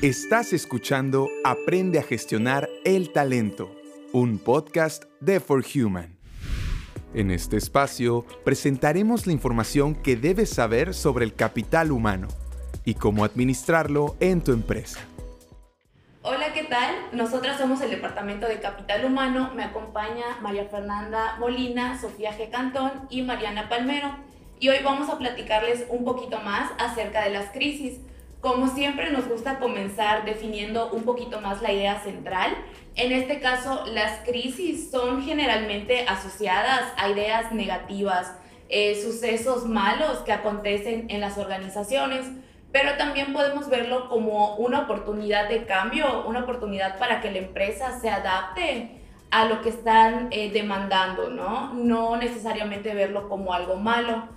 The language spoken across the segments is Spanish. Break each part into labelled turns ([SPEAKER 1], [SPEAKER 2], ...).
[SPEAKER 1] Estás escuchando Aprende a gestionar el talento, un podcast de For Human. En este espacio presentaremos la información que debes saber sobre el capital humano y cómo administrarlo en tu empresa.
[SPEAKER 2] Hola, ¿qué tal? Nosotras somos el Departamento de Capital Humano. Me acompaña María Fernanda Molina, Sofía G. Cantón y Mariana Palmero. Y hoy vamos a platicarles un poquito más acerca de las crisis. Como siempre nos gusta comenzar definiendo un poquito más la idea central. En este caso, las crisis son generalmente asociadas a ideas negativas, eh, sucesos malos que acontecen en las organizaciones, pero también podemos verlo como una oportunidad de cambio, una oportunidad para que la empresa se adapte a lo que están eh, demandando, ¿no? No necesariamente verlo como algo malo.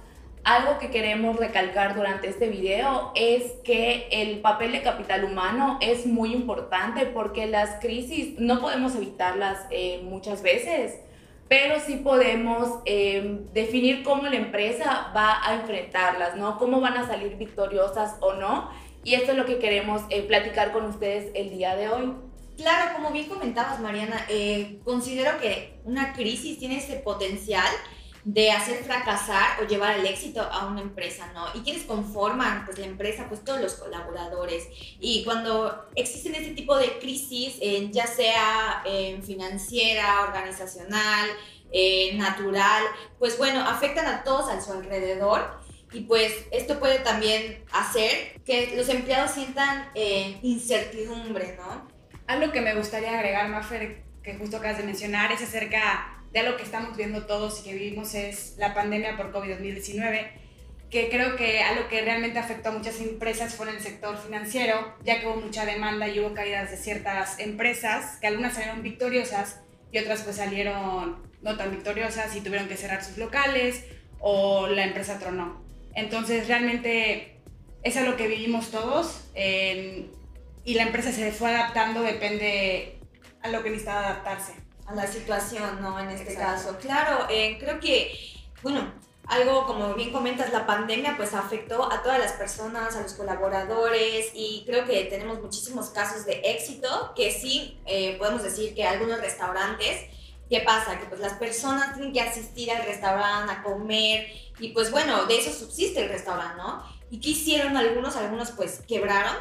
[SPEAKER 2] Algo que queremos recalcar durante este video es que el papel de capital humano es muy importante porque las crisis no podemos evitarlas eh, muchas veces, pero sí podemos eh, definir cómo la empresa va a enfrentarlas, ¿no? Cómo van a salir victoriosas o no. Y esto es lo que queremos eh, platicar con ustedes el día de hoy.
[SPEAKER 3] Claro, como bien comentabas, Mariana, considero que una crisis tiene ese potencial de hacer fracasar o llevar al éxito a una empresa, ¿no? Y quienes conforman pues la empresa, pues todos los colaboradores. Y cuando existen este tipo de crisis, ya sea financiera, organizacional, natural, pues bueno, afectan a todos a su alrededor. Y pues esto puede también hacer que los empleados sientan eh, incertidumbre, ¿no?
[SPEAKER 4] Algo que me gustaría agregar, Maffer, que justo acabas de mencionar, es acerca de lo que estamos viendo todos y que vivimos es la pandemia por COVID-19, que creo que algo que realmente afectó a muchas empresas fue en el sector financiero, ya que hubo mucha demanda y hubo caídas de ciertas empresas, que algunas salieron victoriosas y otras pues salieron no tan victoriosas y tuvieron que cerrar sus locales o la empresa tronó. Entonces realmente es algo que vivimos todos y la empresa se fue adaptando, depende a lo que necesitaba adaptarse
[SPEAKER 3] la situación, ¿no? En este caso. Claro, eh, creo que, bueno, algo como bien comentas, la pandemia pues afectó a todas las personas, a los colaboradores y creo que tenemos muchísimos casos de éxito que sí eh, podemos decir que algunos restaurantes, ¿qué pasa? Que pues las personas tienen que asistir al restaurante a comer y pues bueno, de eso subsiste el restaurante, ¿no? ¿Y qué hicieron algunos? Algunos pues quebraron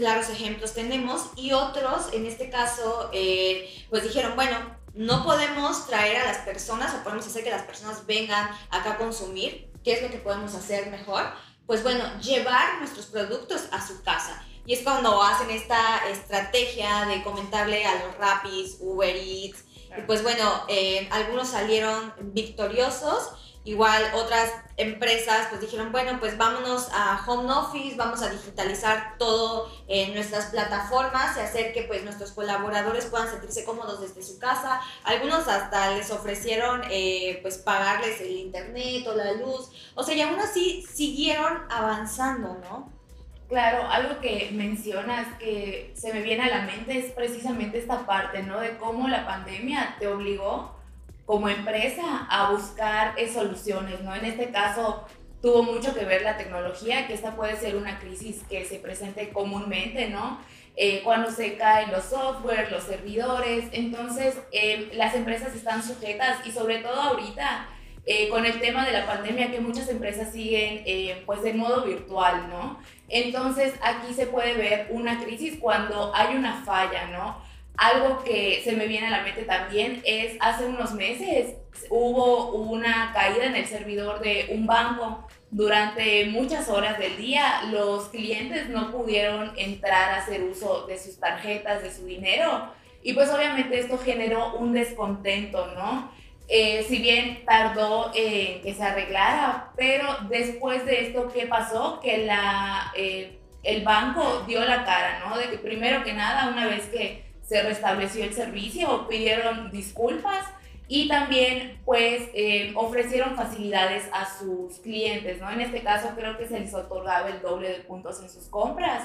[SPEAKER 3] claros ejemplos tenemos y otros, en este caso, eh, pues dijeron, bueno, no podemos traer a las personas o podemos hacer que las personas vengan acá a consumir. ¿Qué es lo que podemos hacer mejor? Pues bueno, llevar nuestros productos a su casa. Y es cuando hacen esta estrategia de comentarle a los Rapis, Uber Eats. Y pues bueno, eh, algunos salieron victoriosos Igual otras empresas pues dijeron, bueno, pues vámonos a home office, vamos a digitalizar todo en nuestras plataformas y hacer que pues nuestros colaboradores puedan sentirse cómodos desde su casa. Algunos hasta les ofrecieron eh, pues pagarles el internet o la luz. O sea, y aún así siguieron avanzando, ¿no?
[SPEAKER 2] Claro, algo que mencionas que se me viene a la mente es precisamente esta parte, ¿no? De cómo la pandemia te obligó como empresa a buscar eh, soluciones, ¿no? En este caso tuvo mucho que ver la tecnología, que esta puede ser una crisis que se presente comúnmente, ¿no? Eh, cuando se caen los software, los servidores, entonces eh, las empresas están sujetas y sobre todo ahorita con el tema de la pandemia que muchas empresas siguen pues en modo virtual, ¿no? Entonces aquí se puede ver una crisis cuando hay una falla, ¿no? Algo que se me viene a la mente también es hace unos meses hubo una caída en el servidor de un banco. Durante muchas horas del día los clientes no pudieron entrar a hacer uso de sus tarjetas, de su dinero. Y pues obviamente esto generó un descontento, ¿no? Eh, si bien tardó en que se arreglara, pero después de esto, ¿qué pasó? Que la, eh, el banco dio la cara, ¿no? De que primero que nada, una vez que se restableció el servicio, pidieron disculpas y también pues eh, ofrecieron facilidades a sus clientes, ¿no? En este caso creo que se les otorgaba el doble de puntos en sus compras.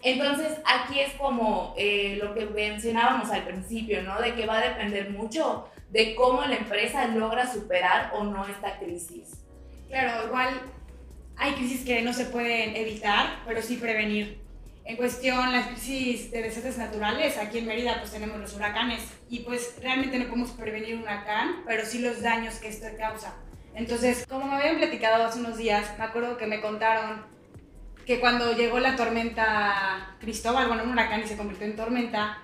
[SPEAKER 2] Entonces aquí es como eh, lo que mencionábamos al principio, ¿no? De que va a depender mucho de cómo la empresa logra superar o no esta crisis.
[SPEAKER 4] Claro, igual hay crisis que no se pueden evitar, pero sí prevenir. En cuestión las crisis de desastres naturales, aquí en Mérida pues tenemos los huracanes y pues realmente no podemos prevenir un huracán, pero sí los daños que esto causa. Entonces, como me habían platicado hace unos días, me acuerdo que me contaron que cuando llegó la tormenta Cristóbal, bueno, un huracán y se convirtió en tormenta,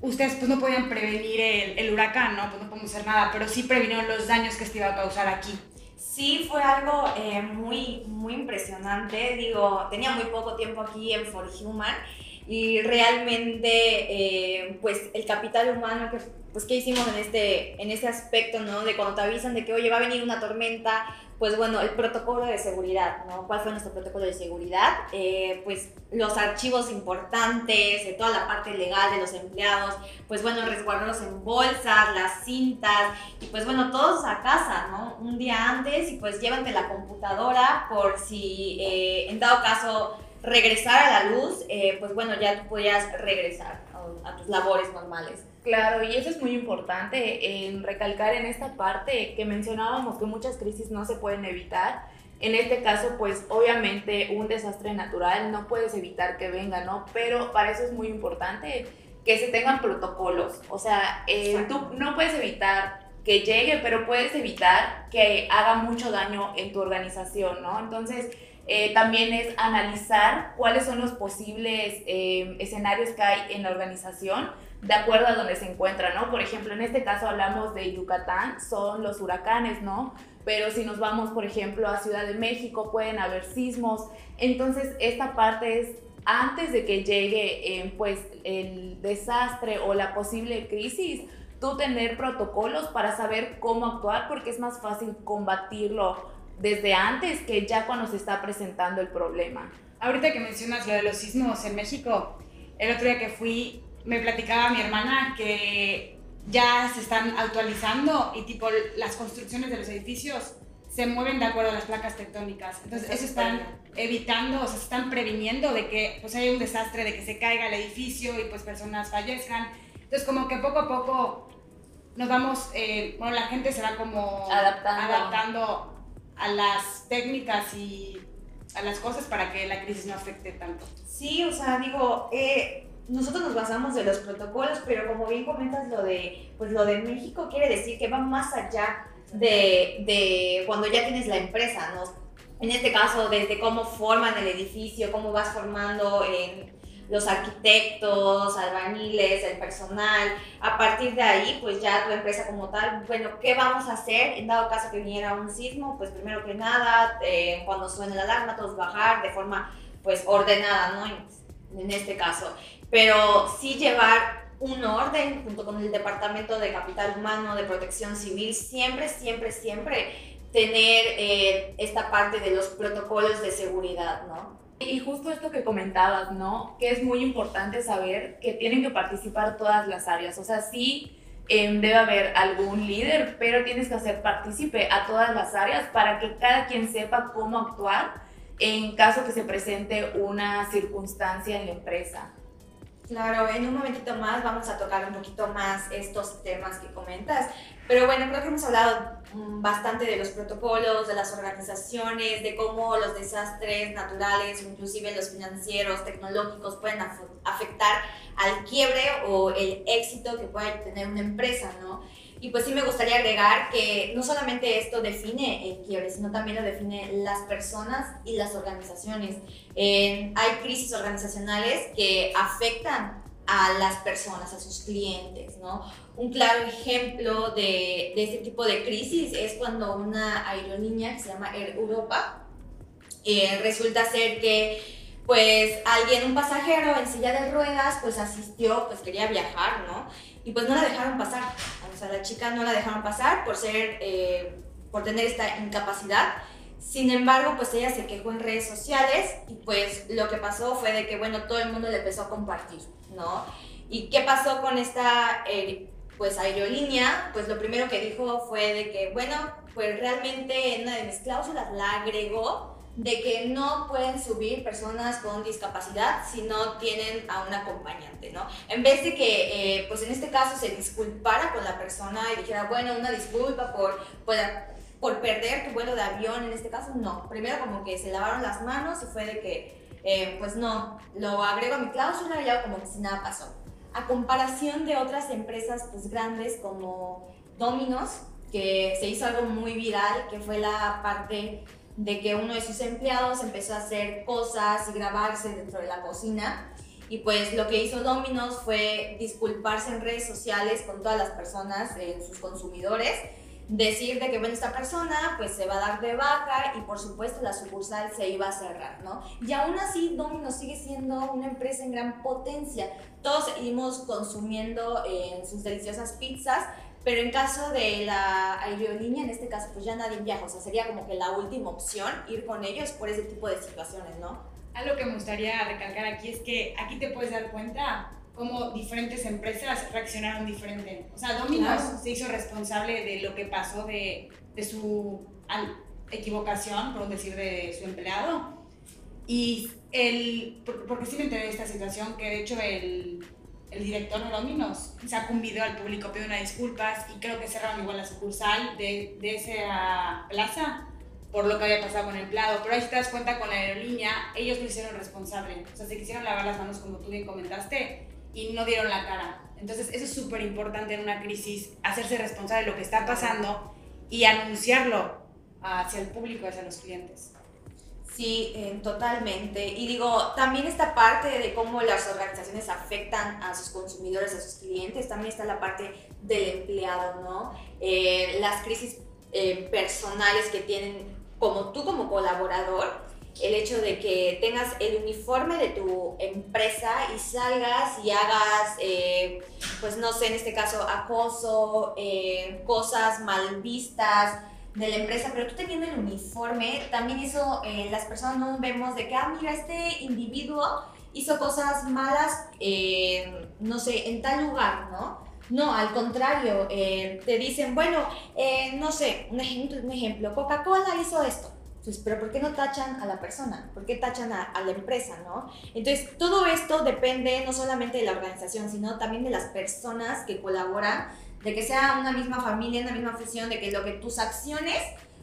[SPEAKER 4] ustedes pues no podían prevenir el, el huracán, ¿no? Pues no podemos hacer nada, pero sí previnieron los daños que esto iba a causar aquí.
[SPEAKER 3] Sí, fue algo eh, muy, muy impresionante. Digo, tenía muy poco tiempo aquí en For Human y realmente, eh, pues, el capital humano que pues, ¿qué hicimos en este, en este aspecto, ¿no? De cuando te avisan de que, oye, va a venir una tormenta, pues bueno, el protocolo de seguridad, ¿no? ¿Cuál fue nuestro protocolo de seguridad? Eh, pues los archivos importantes, toda la parte legal de los empleados, pues bueno, resguardarlos en bolsas, las cintas, y pues bueno, todos a casa, ¿no? Un día antes y pues llévate la computadora por si eh, en dado caso regresar a la luz, eh, pues bueno, ya tú podías regresar a tus labores normales.
[SPEAKER 2] Claro, y eso es muy importante en recalcar en esta parte que mencionábamos que muchas crisis no se pueden evitar. En este caso, pues obviamente un desastre natural no puedes evitar que venga, ¿no? Pero para eso es muy importante que se tengan protocolos. O sea, eh, tú no puedes evitar que llegue, pero puedes evitar que haga mucho daño en tu organización, ¿no? Entonces, eh, también es analizar cuáles son los posibles eh, escenarios que hay en la organización de acuerdo a donde se encuentra, ¿no? Por ejemplo, en este caso hablamos de Yucatán, son los huracanes, ¿no? Pero si nos vamos, por ejemplo, a Ciudad de México, pueden haber sismos. Entonces, esta parte es antes de que llegue, eh, pues, el desastre o la posible crisis, tú tener protocolos para saber cómo actuar, porque es más fácil combatirlo desde antes que ya cuando se está presentando el problema.
[SPEAKER 4] Ahorita que mencionas lo de los sismos en México, el otro día que fui me platicaba mi hermana que ya se están actualizando y tipo las construcciones de los edificios se mueven de acuerdo a las placas tectónicas. Entonces, eso están evitando, o sea, se están previniendo de que pues haya un desastre, de que se caiga el edificio y pues personas fallezcan. Entonces, como que poco a poco nos vamos, eh, bueno, la gente se va como
[SPEAKER 2] adaptando.
[SPEAKER 4] adaptando a las técnicas y a las cosas para que la crisis no afecte tanto.
[SPEAKER 3] Sí, o sea, digo, eh, nosotros nos basamos de los protocolos, pero como bien comentas lo de, pues lo de México quiere decir que va más allá de, de cuando ya tienes la empresa, ¿no? En este caso, desde cómo forman el edificio, cómo vas formando en los arquitectos, albañiles, el personal. A partir de ahí, pues ya tu empresa como tal, bueno, ¿qué vamos a hacer en dado caso que viniera un sismo? Pues primero que nada, eh, cuando suene la alarma, todos bajar de forma pues ordenada, ¿no? En este caso pero sí llevar un orden junto con el Departamento de Capital Humano, de Protección Civil, siempre, siempre, siempre tener eh, esta parte de los protocolos de seguridad, ¿no?
[SPEAKER 2] Y justo esto que comentabas, ¿no? Que es muy importante saber que tienen que participar todas las áreas. O sea, sí em, debe haber algún líder, pero tienes que hacer partícipe a todas las áreas para que cada quien sepa cómo actuar en caso que se presente una circunstancia en la empresa.
[SPEAKER 3] Claro, en un momentito más vamos a tocar un poquito más estos temas que comentas, pero bueno, creo que hemos hablado mm, bastante de los protocolos, de las organizaciones, de cómo los desastres naturales, inclusive los financieros, tecnológicos, pueden afectar al quiebre o el éxito que puede tener una empresa, ¿no? Y pues sí me gustaría agregar que no solamente esto define el quiebre, sino también lo define las personas y las organizaciones. hay crisis organizacionales que afectan a las personas, a sus clientes, ¿no? Un claro ejemplo de, de este tipo de crisis es cuando una aerolínea que se llama Air Europa eh, resulta ser que pues alguien, un pasajero en silla de ruedas, pues asistió, pues quería viajar, ¿no? Y pues no la dejaron pasar. O sea, la chica no la dejaron pasar por ser, eh, por tener esta incapacidad. Sin embargo, pues ella se quejó en redes sociales y pues lo que pasó fue de que, bueno, todo el mundo le empezó a compartir, ¿no? ¿Y qué pasó con esta, eh, pues, aerolínea? Pues lo primero que dijo fue de que, bueno, pues realmente en una de mis cláusulas la agregó de que no pueden subir personas con discapacidad si no tienen a un acompañante, ¿no? En vez de que, eh, pues en este caso, se disculpara con la persona y dijera, bueno, una disculpa por, por, por, perder tu vuelo de avión, en este caso, no. Primero como que se lavaron las manos y fue de que eh, pues no, lo agrego a mi cláusula y hago como que si nada pasó. A comparación de otras empresas pues grandes como Domino's, que se hizo algo muy viral, que fue la parte de que uno de sus empleados empezó a hacer cosas y grabarse dentro de la cocina. Y pues lo que hizo Domino's fue disculparse en redes sociales con todas las personas, eh, sus consumidores, decir de que bueno, esta persona pues se va a dar de baja y por supuesto la sucursal se iba a cerrar, ¿no? Y aún así Domino's sigue siendo una empresa en gran potencia. Todos seguimos consumiendo eh, sus deliciosas pizzas, pero en caso de la aerolínea, en este caso, pues ya nadie viaja, o sea, sería como que la última opción ir con ellos por ese tipo de situaciones, ¿no?
[SPEAKER 4] Algo que me gustaría recalcar aquí es que aquí te puedes dar cuenta cómo diferentes empresas reaccionaron diferente. O sea, Domino's se hizo responsable de lo que pasó de, de su equivocación, por decir, de su empleado. Y el, porque sí me enteré de esta situación, que de hecho el el director de Dominos sacó un video al público pidió unas disculpas y creo que cerraron igual la sucursal de, de esa plaza por lo que había pasado con el empleado. Pero ahí te das cuenta con la aerolínea, ellos lo hicieron responsable. O sea, se quisieron lavar las manos como tú bien comentaste y no dieron la cara. Entonces, eso es súper importante en una crisis, hacerse responsable de lo que está pasando y anunciarlo hacia el público, hacia los clientes.
[SPEAKER 3] Sí, eh, totalmente. Y digo, también esta parte de cómo las organizaciones afectan a sus consumidores, a sus clientes, también está la parte del empleado, ¿no? Eh, las crisis eh, personales que tienen como tú como colaborador, el hecho de que tengas el uniforme de tu empresa y salgas y hagas, pues no sé, en este caso, acoso, cosas mal vistas, de la empresa, pero tú teniendo el uniforme, también hizo, eh, las personas no vemos de que, ah, mira, este individuo hizo cosas malas, eh, no sé, en tal lugar, ¿no? No, al contrario, eh, te dicen, bueno, no sé, un ejemplo, un ejemplo Coca-Cola hizo esto. Entonces, pero ¿por qué no tachan a la persona? ¿Por qué tachan a, a, la empresa, no? Entonces, todo esto depende no solamente de la organización, sino también de las personas que colaboran de que sea una misma familia, una misma afición, de que lo que tus acciones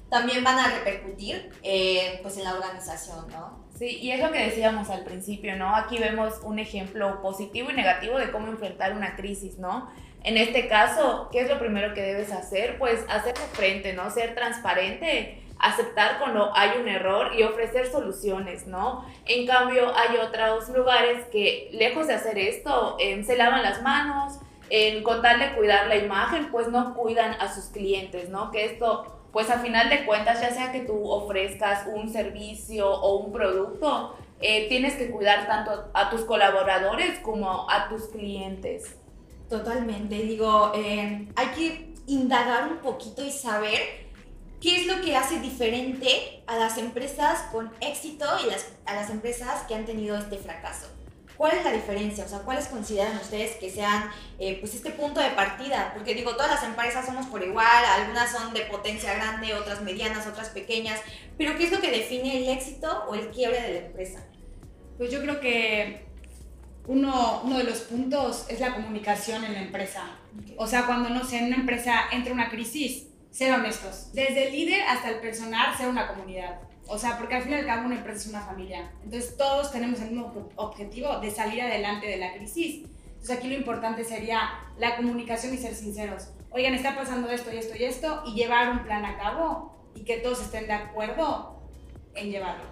[SPEAKER 3] también van a repercutir eh, pues en la organización, ¿no?
[SPEAKER 2] Sí, y es lo que decíamos al principio, ¿no? Aquí vemos un ejemplo positivo y negativo de cómo enfrentar una crisis, ¿no? En este caso, ¿qué es lo primero que debes hacer? Pues hacer frente, ¿no? Ser transparente, aceptar cuando hay un error y ofrecer soluciones, ¿no? En cambio, hay otros lugares que, lejos de hacer esto, eh, se lavan las manos, en contarle cuidar la imagen, pues no cuidan a sus clientes, ¿no? Que esto, pues a final de cuentas, ya sea que tú ofrezcas un servicio o un producto, eh, tienes que cuidar tanto a tus colaboradores como a tus clientes.
[SPEAKER 3] Totalmente, digo, eh, hay que indagar un poquito y saber qué es lo que hace diferente a las empresas con éxito y a las empresas que han tenido este fracaso. ¿Cuál es la diferencia? O sea, ¿cuáles consideran ustedes que sean eh, pues este punto de partida? Porque digo, todas las empresas somos por igual, algunas son de potencia grande, otras medianas, otras pequeñas, pero ¿qué es lo que define el éxito o el quiebre de la empresa?
[SPEAKER 4] Pues yo creo que uno, uno de los puntos es la comunicación en la empresa. O sea, cuando no sé, en una empresa entra una crisis, ser honestos. Desde el líder hasta el personal, ser una comunidad. O sea, porque al fin y al cabo una empresa es una familia. Entonces todos tenemos el mismo objetivo de salir adelante de la crisis. Entonces aquí lo importante sería la comunicación y ser sinceros. Oigan, está pasando esto y esto y esto y llevar un plan a cabo y que todos estén de acuerdo en llevarlo.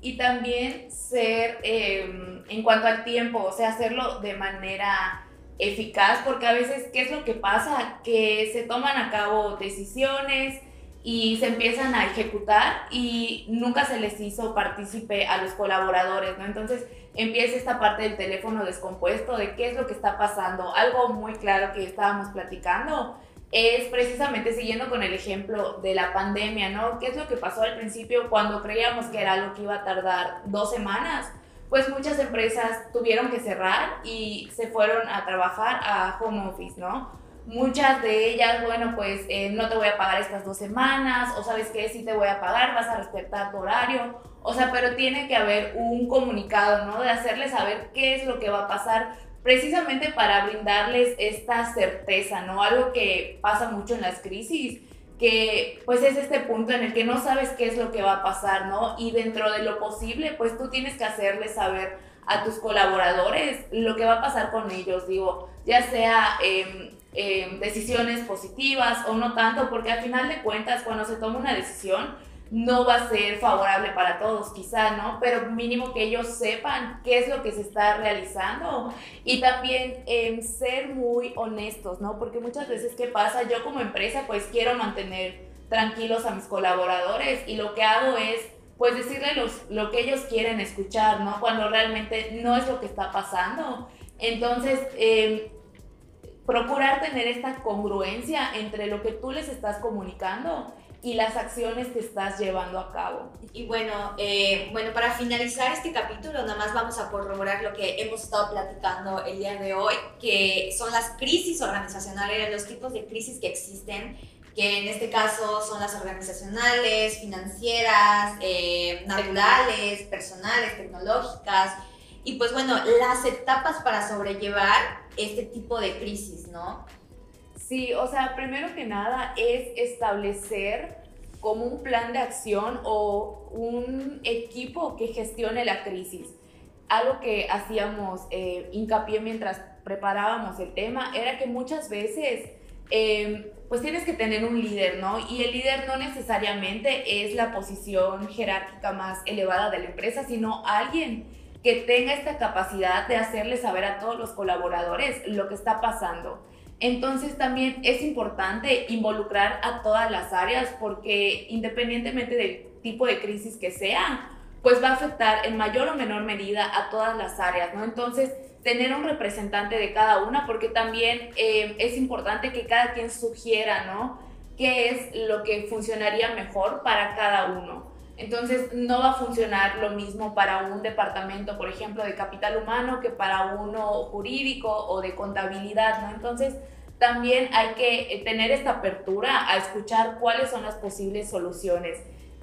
[SPEAKER 2] Y también ser em, en cuanto al tiempo, o sea, hacerlo de manera eficaz, porque a veces, ¿qué es lo que pasa? Que se toman a cabo decisiones, y se empiezan a ejecutar y nunca se les hizo partícipe a los colaboradores, ¿no? Entonces empieza esta parte del teléfono descompuesto de qué es lo que está pasando. Algo muy claro que estábamos platicando es precisamente siguiendo con el ejemplo de la pandemia, ¿no? ¿Qué es lo que pasó al principio cuando creíamos que era algo que iba a tardar dos semanas? Pues muchas empresas tuvieron que cerrar y se fueron a trabajar a home office, ¿no? Muchas de ellas, bueno, pues eh, no te voy a pagar estas dos semanas, o sabes que sí te voy a pagar, vas a respetar tu horario, o sea, pero tiene que haber un comunicado, ¿no? De hacerles saber qué es lo que va a pasar, precisamente para brindarles esta certeza, ¿no? Algo que pasa mucho en las crisis, que pues es este punto en el que no sabes qué es lo que va a pasar, ¿no? Y dentro de lo posible, pues tú tienes que hacerles saber a tus colaboradores lo que va a pasar con ellos, digo, ya sea em, em, decisiones positivas o no tanto, porque al final de cuentas cuando se toma una decisión no va a ser favorable para todos quizá, ¿no? Pero mínimo que ellos sepan qué es lo que se está realizando y también em, ser muy honestos, ¿no? Porque muchas veces, ¿qué pasa? Yo como empresa pues quiero mantener tranquilos a mis colaboradores y lo que hago es pues decirle lo que ellos quieren escuchar, ¿no? Cuando realmente no es lo que está pasando. Entonces, em, procurar tener esta congruencia entre lo que tú les estás comunicando y las acciones que estás llevando a cabo.
[SPEAKER 3] Y bueno, eh, bueno, para finalizar este capítulo, nada más vamos a corroborar lo que hemos estado platicando el día de hoy, que son las crisis organizacionales, los tipos de crisis que existen que en este caso son las organizacionales, financieras, eh, naturales, personales, tecnológicas, y pues bueno, las etapas para sobrellevar este tipo de crisis, ¿no?
[SPEAKER 2] Sí, o sea, primero que nada es establecer como un plan de acción o un equipo que gestione la crisis. Algo que hacíamos eh, hincapié mientras preparábamos el tema era que muchas veces Em, pues tienes que tener un líder, ¿no? Y el líder no necesariamente es la posición jerárquica más elevada de la empresa, sino alguien que tenga esta capacidad de hacerle saber a todos los colaboradores lo que está pasando. Entonces también es importante involucrar a todas las áreas porque independientemente del tipo de crisis que sea, pues va a afectar en mayor o menor medida a todas las áreas, ¿no? Entonces, tener un representante de cada una, porque también eh, es importante que cada quien sugiera, ¿no? ¿Qué es lo que funcionaría mejor para cada uno? Entonces, no va a funcionar lo mismo para un departamento, por ejemplo, de capital humano que para uno jurídico o de contabilidad, ¿no? Entonces, también hay que eh, tener esta apertura a escuchar cuáles son las posibles soluciones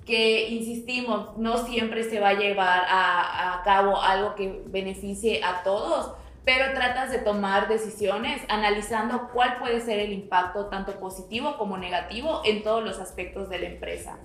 [SPEAKER 2] que, insistimos, no siempre se va a llevar a, cabo algo que beneficie a todos, pero tratas de tomar decisiones analizando cuál puede ser el impacto tanto positivo como negativo en todos los aspectos de la empresa.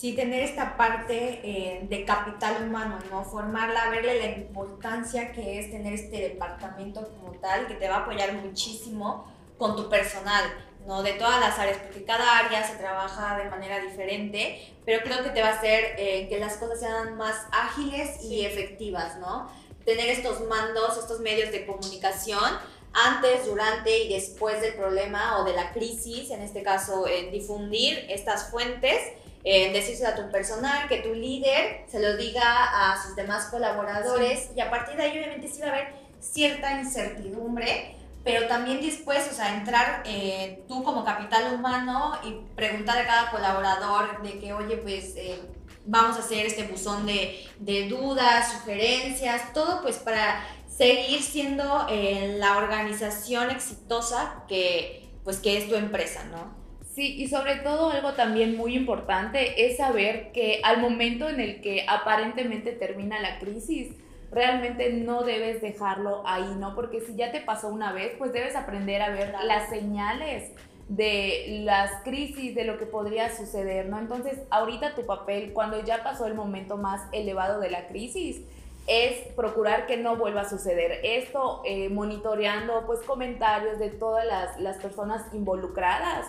[SPEAKER 3] Sí, tener esta parte eh, de capital humano, ¿no? Formarla, verle la importancia que es tener este departamento como tal, que te va a apoyar muchísimo con tu personal ¿no? De todas las áreas, porque cada área se trabaja de manera diferente, pero creo que te va a hacer eh, que las cosas sean más ágiles y efectivas, ¿no? Tener estos mandos, estos medios de comunicación antes, durante y después del problema o de la crisis, en este caso, eh, difundir estas fuentes, eh, decirse a tu personal, que tu líder se lo diga a sus demás colaboradores y a partir de ahí obviamente sí va a haber cierta incertidumbre, pero también dispuestos a entrar eh, tú como capital humano y preguntar a cada colaborador de que, oye, pues eh, vamos a hacer este buzón de, de, dudas, sugerencias, todo pues para seguir siendo eh, la organización exitosa que, pues, que es tu empresa, ¿no?
[SPEAKER 2] Sí, y sobre todo algo también muy importante es saber que al momento en el que aparentemente termina la crisis, realmente no debes dejarlo ahí, ¿no? Porque si ya te pasó una vez, pues debes aprender a ver las señales de las crisis, de lo que podría suceder, ¿no? Entonces, ahorita tu papel, cuando ya pasó el momento más elevado de la crisis, es procurar que no vuelva a suceder. Esto eh, monitoreando pues comentarios de todas las, las personas involucradas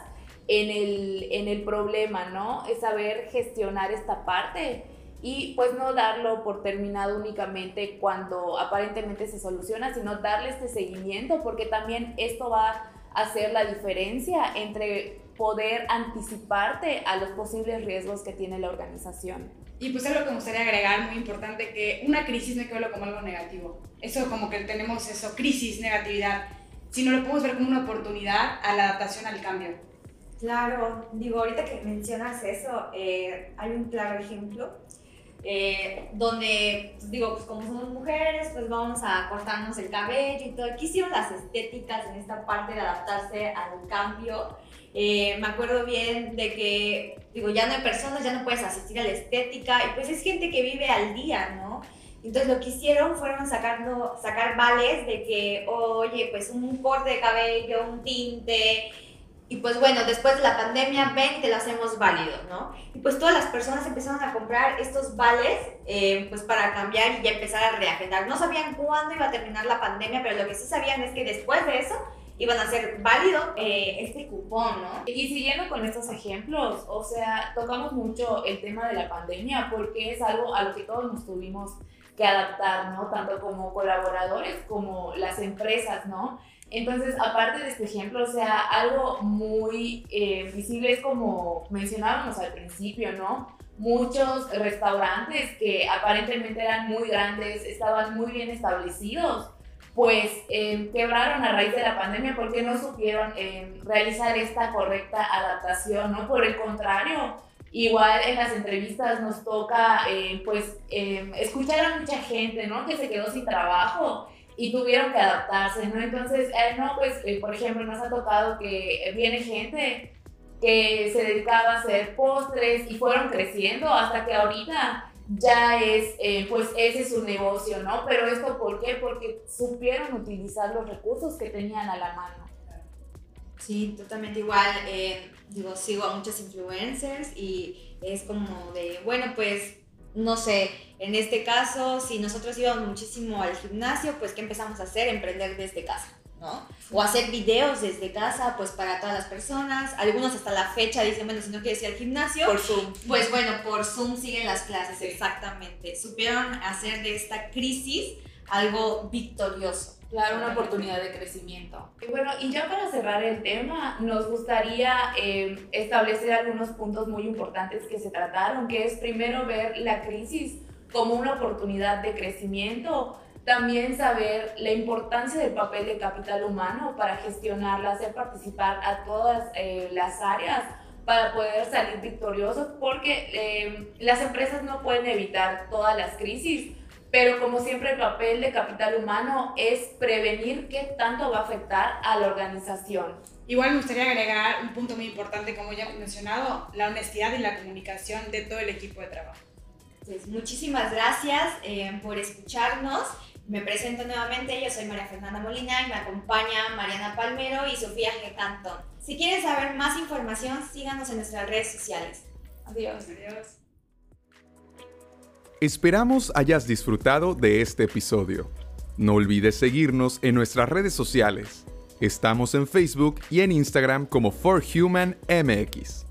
[SPEAKER 2] en el, en el problema, ¿no? Es saber gestionar esta parte y pues no darlo por terminado únicamente cuando aparentemente se soluciona, sino darle este seguimiento porque también esto va a hacer la diferencia entre poder anticiparte a los posibles riesgos que tiene la organización.
[SPEAKER 4] Y pues algo que me gustaría agregar, muy importante, que una crisis no hay que verlo como algo negativo. Eso como que tenemos eso, crisis, negatividad, sino lo podemos ver como una oportunidad a la adaptación al cambio.
[SPEAKER 3] Claro, digo, ahorita que mencionas eso, eh, hay un claro ejemplo eh, donde, pues, digo, pues como somos mujeres, pues vamos a cortarnos el cabello y todo. Aquí hicieron las estéticas en esta parte de adaptarse al cambio. Eh, me acuerdo bien de que, digo, ya no hay personas, ya no puedes asistir a la estética, y pues es gente que vive al día, ¿no? Entonces lo que hicieron fueron sacando, sacar vales de que, oye, pues un corte de cabello, un tinte, Y pues bueno, después de la pandemia, ven, te lo hacemos válido, ¿no? Y pues todas las personas empezaron a comprar estos vales, eh, pues para cambiar y ya empezar a reagendar. No sabían cuándo iba a terminar la pandemia, pero lo que sí sabían es que después de eso iban a ser válido eh, este cupón, ¿no?
[SPEAKER 2] Y siguiendo con estos ejemplos, o sea, tocamos mucho el tema de la pandemia porque es algo a lo que todos nos tuvimos que adaptar, ¿no? Tanto como colaboradores como las empresas, ¿no? Entonces, aparte de este ejemplo, o sea, algo muy eh, visible es como mencionábamos al principio, ¿no? Muchos restaurantes que aparentemente eran muy grandes, estaban muy bien establecidos, pues eh, quebraron a raíz de la pandemia porque no supieron eh, realizar esta correcta adaptación, ¿no? Por el contrario, igual en las entrevistas nos toca, pues, escuchar a mucha gente, ¿no? Que se quedó sin trabajo y tuvieron que adaptarse, ¿no? Entonces, eh, no, pues, eh, por ejemplo, nos ha tocado que viene gente que se dedicaba a hacer postres y fueron creciendo hasta que ahorita ya es, eh, pues ese es su negocio, ¿no? Pero esto, ¿por qué? Porque supieron utilizar los recursos que tenían a la mano.
[SPEAKER 3] Sí, totalmente igual. digo, sigo a muchos influencers y es como de, bueno, pues no sé, en este caso, si nosotros íbamos muchísimo al gimnasio, pues ¿qué empezamos a hacer? Emprender desde casa, ¿no? O hacer videos desde casa, pues para todas las personas. Algunos hasta la fecha dicen, bueno, si no quieres ir al gimnasio,
[SPEAKER 2] por Zoom.
[SPEAKER 3] Pues bueno, por Zoom siguen las clases, exactamente. Supieron hacer de esta crisis algo victorioso.
[SPEAKER 2] Claro, una oportunidad de crecimiento. Y bueno, y ya para cerrar el tema, nos gustaría eh, establecer algunos puntos muy importantes que se trataron, que es primero ver la crisis como una oportunidad de crecimiento, también saber la importancia del papel de capital humano para gestionarla, hacer participar a todas eh, las áreas para poder salir victoriosos, porque eh, las empresas no pueden evitar todas las crisis, pero como siempre el papel de capital humano es prevenir qué tanto va a afectar a la organización.
[SPEAKER 4] Igual me gustaría agregar un punto muy importante, como ya hemos mencionado, la honestidad y la comunicación de todo el equipo de trabajo.
[SPEAKER 3] Pues muchísimas gracias eh, por escucharnos. Me presento nuevamente, yo soy María Fernanda Molina y me acompaña Mariana Palmero y Sofía G. Cantón. Si quieren saber más información, síganos en nuestras redes sociales.
[SPEAKER 2] Adiós.
[SPEAKER 4] Adiós.
[SPEAKER 1] Esperamos hayas disfrutado de este episodio. No olvides seguirnos en nuestras redes sociales. Estamos en Facebook y en Instagram como ForHumanMX.